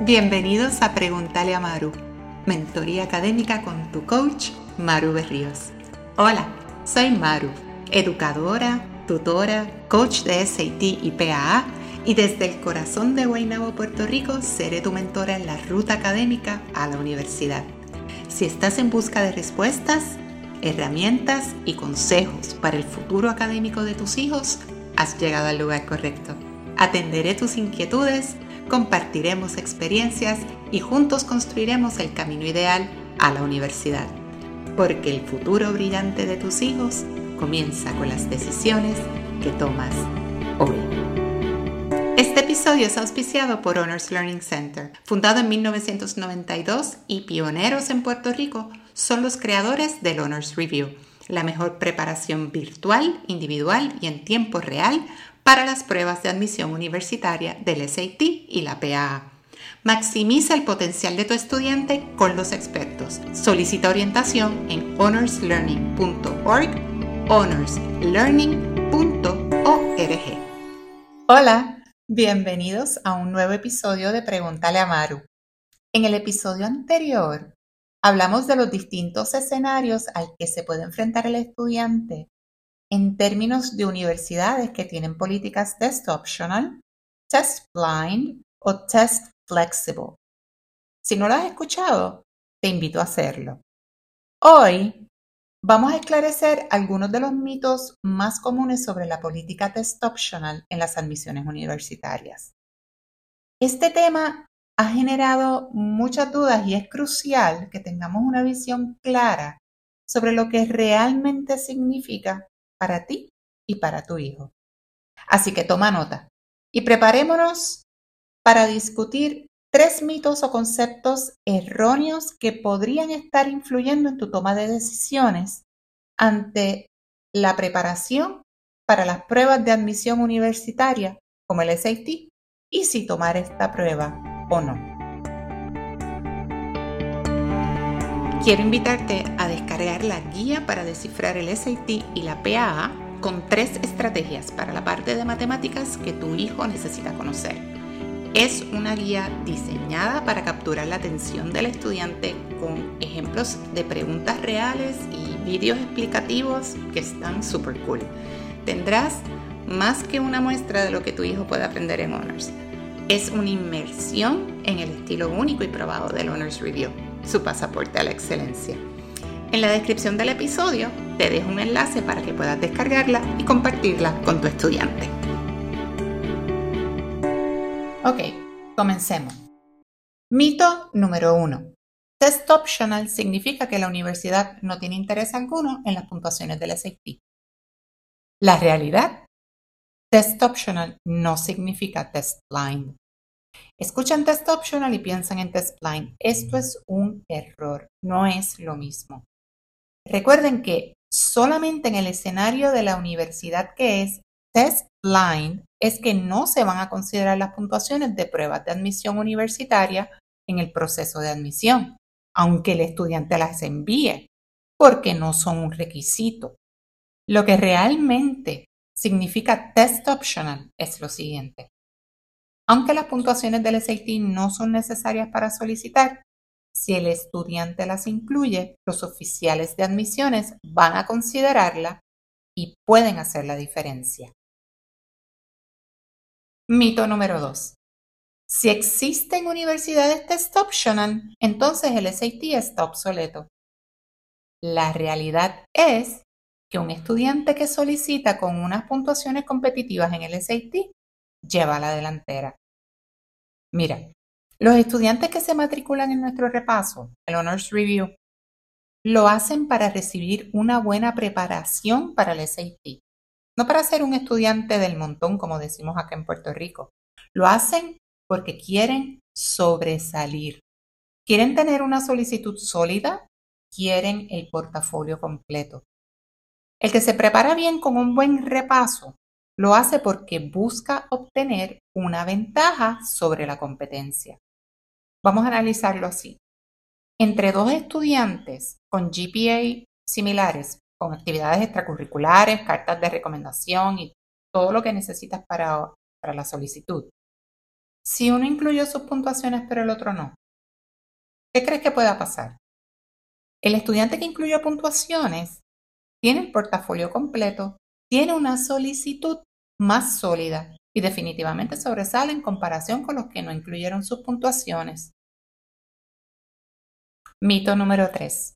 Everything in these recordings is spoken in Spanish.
Bienvenidos a Pregúntale a Maru, mentoría académica con tu coach Maru Berríos. Hola, soy Maru, educadora, tutora, coach de SAT y PAA y desde el corazón de Guaynabo, Puerto Rico, seré tu mentora en la ruta académica a la universidad. Si estás en busca de respuestas, herramientas y consejos para el futuro académico de tus hijos, has llegado al lugar correcto. Atenderé tus inquietudes compartiremos experiencias y juntos construiremos el camino ideal a la universidad. Porque el futuro brillante de tus hijos comienza con las decisiones que tomas hoy. Este episodio es auspiciado por Honors Learning Center. Fundado en 1992 y pioneros en Puerto Rico, son los creadores del Honors Review, la mejor preparación virtual, individual y en tiempo real para las pruebas de admisión universitaria del SAT y la PAA. Maximiza el potencial de tu estudiante con los expertos. Solicita orientación en honorslearning.org, honorslearning.org. Hola, bienvenidos a un nuevo episodio de Pregúntale a Maru. En el episodio anterior hablamos de los distintos escenarios al que se puede enfrentar el estudiante en términos de universidades que tienen políticas test optional, test blind o test flexible. Si no lo has escuchado, te invito a hacerlo. Hoy vamos a esclarecer algunos de los mitos más comunes sobre la política test optional en las admisiones universitarias. Este tema ha generado muchas dudas y es crucial que tengamos una visión clara sobre lo que realmente significa para ti y para tu hijo. Así que toma nota y preparémonos para discutir tres mitos o conceptos erróneos que podrían estar influyendo en tu toma de decisiones ante la preparación para las pruebas de admisión universitaria como el SAT y si tomar esta prueba o no. Quiero invitarte a descargar la guía para descifrar el SAT y la PAA con tres estrategias para la parte de matemáticas que tu hijo necesita conocer. Es una guía diseñada para capturar la atención del estudiante con ejemplos de preguntas reales y vídeos explicativos que están súper cool. Tendrás más que una muestra de lo que tu hijo puede aprender en Honors. Es una inmersión en el estilo único y probado del Honors Review su pasaporte a la excelencia. En la descripción del episodio te dejo un enlace para que puedas descargarla y compartirla con tu estudiante. Ok, comencemos. Mito número uno. Test optional significa que la universidad no tiene interés alguno en las puntuaciones del SAT. La realidad, test optional no significa test blind. Escuchan test optional y piensan en test blind. Esto es un error, no es lo mismo. Recuerden que solamente en el escenario de la universidad que es test blind es que no se van a considerar las puntuaciones de pruebas de admisión universitaria en el proceso de admisión, aunque el estudiante las envíe, porque no son un requisito. Lo que realmente significa test optional es lo siguiente. Aunque las puntuaciones del SAT no son necesarias para solicitar, si el estudiante las incluye, los oficiales de admisiones van a considerarla y pueden hacer la diferencia. Mito número 2. Si existen universidades test optional, entonces el SAT está obsoleto. La realidad es que un estudiante que solicita con unas puntuaciones competitivas en el SAT lleva la delantera. Mira, los estudiantes que se matriculan en nuestro repaso, el Honors Review, lo hacen para recibir una buena preparación para el SAT, no para ser un estudiante del montón, como decimos acá en Puerto Rico. Lo hacen porque quieren sobresalir, quieren tener una solicitud sólida, quieren el portafolio completo. El que se prepara bien con un buen repaso lo hace porque busca obtener una ventaja sobre la competencia. Vamos a analizarlo así. Entre dos estudiantes con GPA similares, con actividades extracurriculares, cartas de recomendación y todo lo que necesitas para, para la solicitud, si uno incluyó sus puntuaciones pero el otro no? ¿Qué crees que pueda pasar? El estudiante que incluyó puntuaciones tiene el portafolio completo, tiene una solicitud más sólida y definitivamente sobresale en comparación con los que no incluyeron sus puntuaciones. Mito número 3.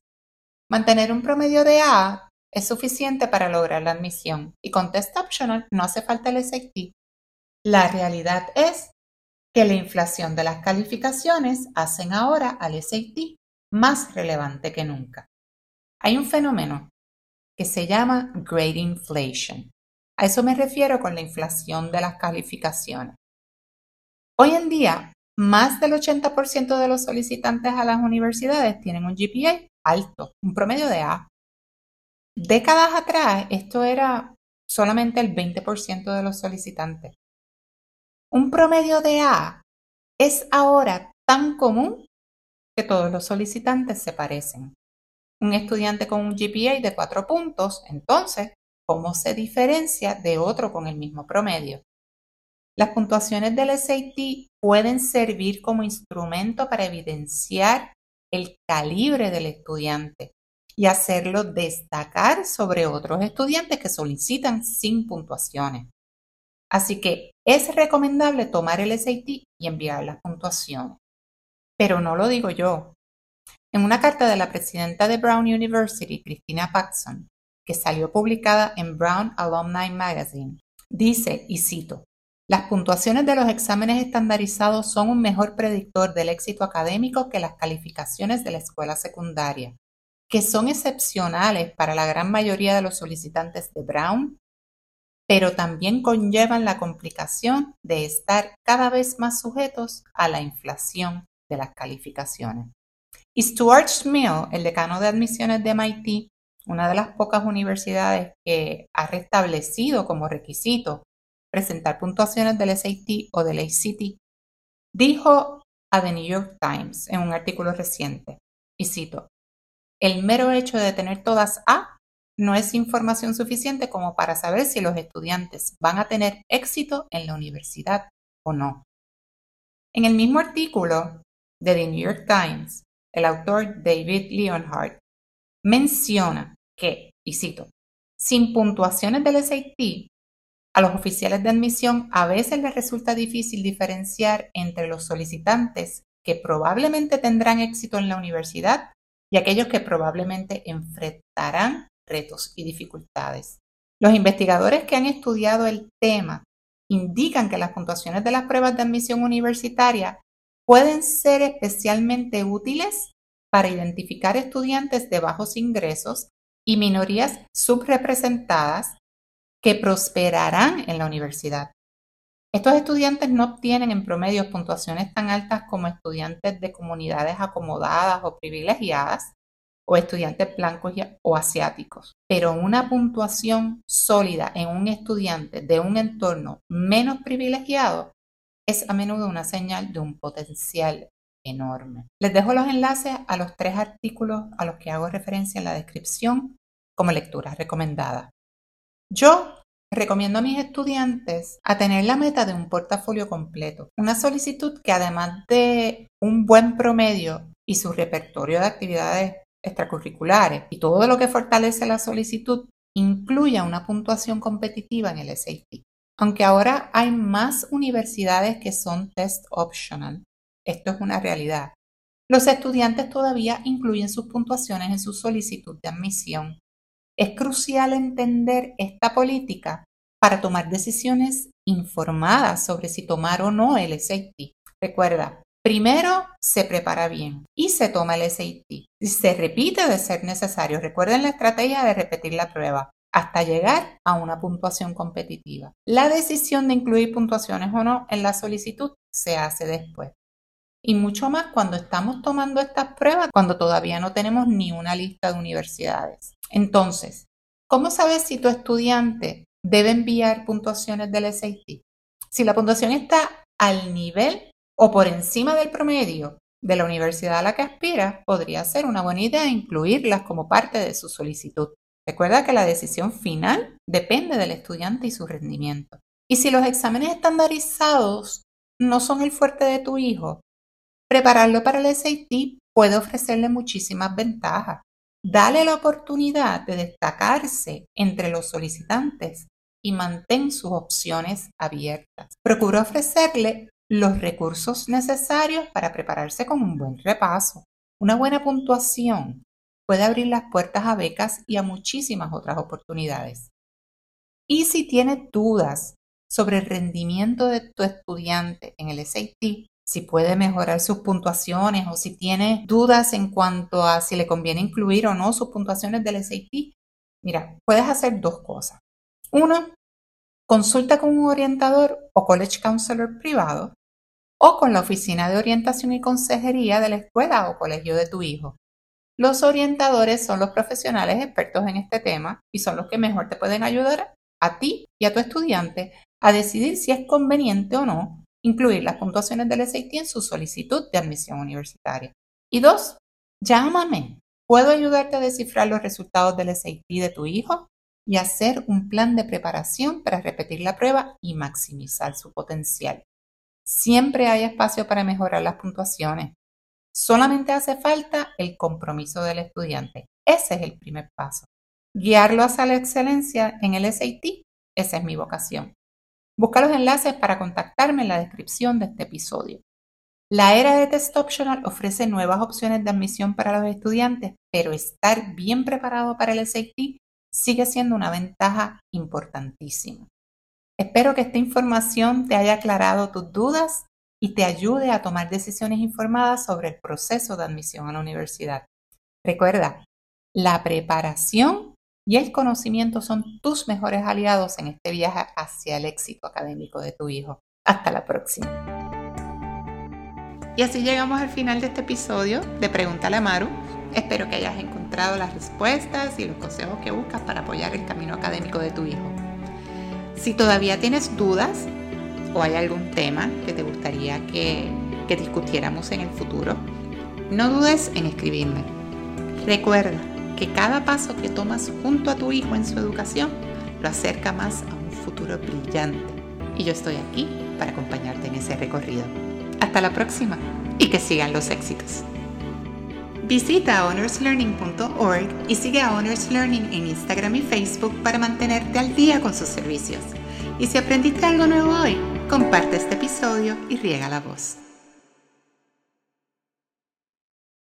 Mantener un promedio de A es suficiente para lograr la admisión y con test optional no hace falta el SAT. La realidad es que la inflación de las calificaciones hacen ahora al SAT más relevante que nunca. Hay un fenómeno que se llama grade inflation. A eso me refiero con la inflación de las calificaciones. Hoy en día, más del 80% de los solicitantes a las universidades tienen un GPA alto, un promedio de A. Décadas atrás, esto era solamente el 20% de los solicitantes. Un promedio de A es ahora tan común que todos los solicitantes se parecen. Un estudiante con un GPA de 4 puntos, entonces, ¿cómo se diferencia de otro con el mismo promedio? Las puntuaciones del SAT pueden servir como instrumento para evidenciar el calibre del estudiante y hacerlo destacar sobre otros estudiantes que solicitan sin puntuaciones. Así que es recomendable tomar el SAT y enviar las puntuaciones. Pero no lo digo yo. En una carta de la presidenta de Brown University, Christina Paxson, que salió publicada en Brown Alumni Magazine, dice, y cito, las puntuaciones de los exámenes estandarizados son un mejor predictor del éxito académico que las calificaciones de la escuela secundaria, que son excepcionales para la gran mayoría de los solicitantes de Brown, pero también conllevan la complicación de estar cada vez más sujetos a la inflación de las calificaciones. Stuart Schmill, el decano de admisiones de MIT, una de las pocas universidades que ha restablecido como requisito presentar puntuaciones del SAT o del ACT, dijo a The New York Times en un artículo reciente, y cito, el mero hecho de tener todas A no es información suficiente como para saber si los estudiantes van a tener éxito en la universidad o no. En el mismo artículo de The New York Times, el autor David Leonhardt menciona que, y cito, sin puntuaciones del SAT, a los oficiales de admisión a veces les resulta difícil diferenciar entre los solicitantes que probablemente tendrán éxito en la universidad y aquellos que probablemente enfrentarán retos y dificultades. Los investigadores que han estudiado el tema indican que las puntuaciones de las pruebas de admisión universitaria pueden ser especialmente útiles para identificar estudiantes de bajos ingresos y minorías subrepresentadas que prosperarán en la universidad. Estos estudiantes no obtienen en promedio puntuaciones tan altas como estudiantes de comunidades acomodadas o privilegiadas, o estudiantes blancos o asiáticos, pero una puntuación sólida en un estudiante de un entorno menos privilegiado es a menudo una señal de un potencial enorme. Les dejo los enlaces a los tres artículos a los que hago referencia en la descripción como lectura recomendada. Yo recomiendo a mis estudiantes a tener la meta de un portafolio completo, una solicitud que además de un buen promedio y su repertorio de actividades extracurriculares y todo lo que fortalece la solicitud incluya una puntuación competitiva en el SAT. Aunque ahora hay más universidades que son test optional, esto es una realidad. Los estudiantes todavía incluyen sus puntuaciones en su solicitud de admisión. Es crucial entender esta política para tomar decisiones informadas sobre si tomar o no el SAT. Recuerda, Primero se prepara bien y se toma el SAT. Y se repite de ser necesario. Recuerden la estrategia de repetir la prueba hasta llegar a una puntuación competitiva. La decisión de incluir puntuaciones o no en la solicitud se hace después. Y mucho más cuando estamos tomando estas pruebas, cuando todavía no tenemos ni una lista de universidades. Entonces, ¿cómo sabes si tu estudiante debe enviar puntuaciones del SAT? Si la puntuación está al nivel o por encima del promedio de la universidad a la que aspira, podría ser una buena idea incluirlas como parte de su solicitud. Recuerda que la decisión final depende del estudiante y su rendimiento. Y si los exámenes estandarizados no son el fuerte de tu hijo, prepararlo para el SAT puede ofrecerle muchísimas ventajas. Dale la oportunidad de destacarse entre los solicitantes y mantén sus opciones abiertas. Procura ofrecerle los recursos necesarios para prepararse con un buen repaso. Una buena puntuación puede abrir las puertas a becas y a muchísimas otras oportunidades. Y si tienes dudas sobre el rendimiento de tu estudiante en el SAT, si puede mejorar sus puntuaciones o si tiene dudas en cuanto a si le conviene incluir o no sus puntuaciones del SAT, mira, puedes hacer dos cosas. Uno, consulta con un orientador o college counselor privado o con la oficina de orientación y consejería de la escuela o colegio de tu hijo. Los orientadores son los profesionales expertos en este tema y son los que mejor te pueden ayudar a ti y a tu estudiante a decidir si es conveniente o no incluir las puntuaciones del SAT en su solicitud de admisión universitaria. Y dos, llámame. Puedo ayudarte a descifrar los resultados del SAT de tu hijo y hacer un plan de preparación para repetir la prueba y maximizar su potencial. Siempre hay espacio para mejorar las puntuaciones. Solamente hace falta el compromiso del estudiante. Ese es el primer paso. Guiarlo hacia la excelencia en el SAT, esa es mi vocación. Busca los enlaces para contactarme en la descripción de este episodio. La era de Test Optional ofrece nuevas opciones de admisión para los estudiantes, pero estar bien preparado para el SAT sigue siendo una ventaja importantísima. Espero que esta información te haya aclarado tus dudas y te ayude a tomar decisiones informadas sobre el proceso de admisión a la universidad. Recuerda, la preparación y el conocimiento son tus mejores aliados en este viaje hacia el éxito académico de tu hijo. Hasta la próxima. Y así llegamos al final de este episodio de Pregúntale a Maru. Espero que hayas encontrado las respuestas y los consejos que buscas para apoyar el camino académico de tu hijo. Si todavía tienes dudas o hay algún tema que te gustaría que, que discutiéramos en el futuro, no dudes en escribirme. Recuerda, que cada paso que tomas junto a tu hijo en su educación lo acerca más a un futuro brillante. Y yo estoy aquí para acompañarte en ese recorrido. Hasta la próxima y que sigan los éxitos. Visita honorslearning.org y sigue a Honors Learning en Instagram y Facebook para mantenerte al día con sus servicios. Y si aprendiste algo nuevo hoy, comparte este episodio y riega la voz.